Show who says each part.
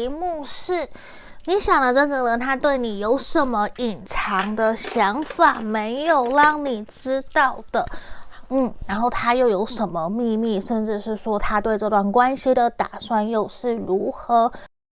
Speaker 1: 题目是你想的这个人他对你有什么隐藏的想法没有让你知道的？嗯然后他又有什么秘密甚至是说他对这段关系的打算又是如何？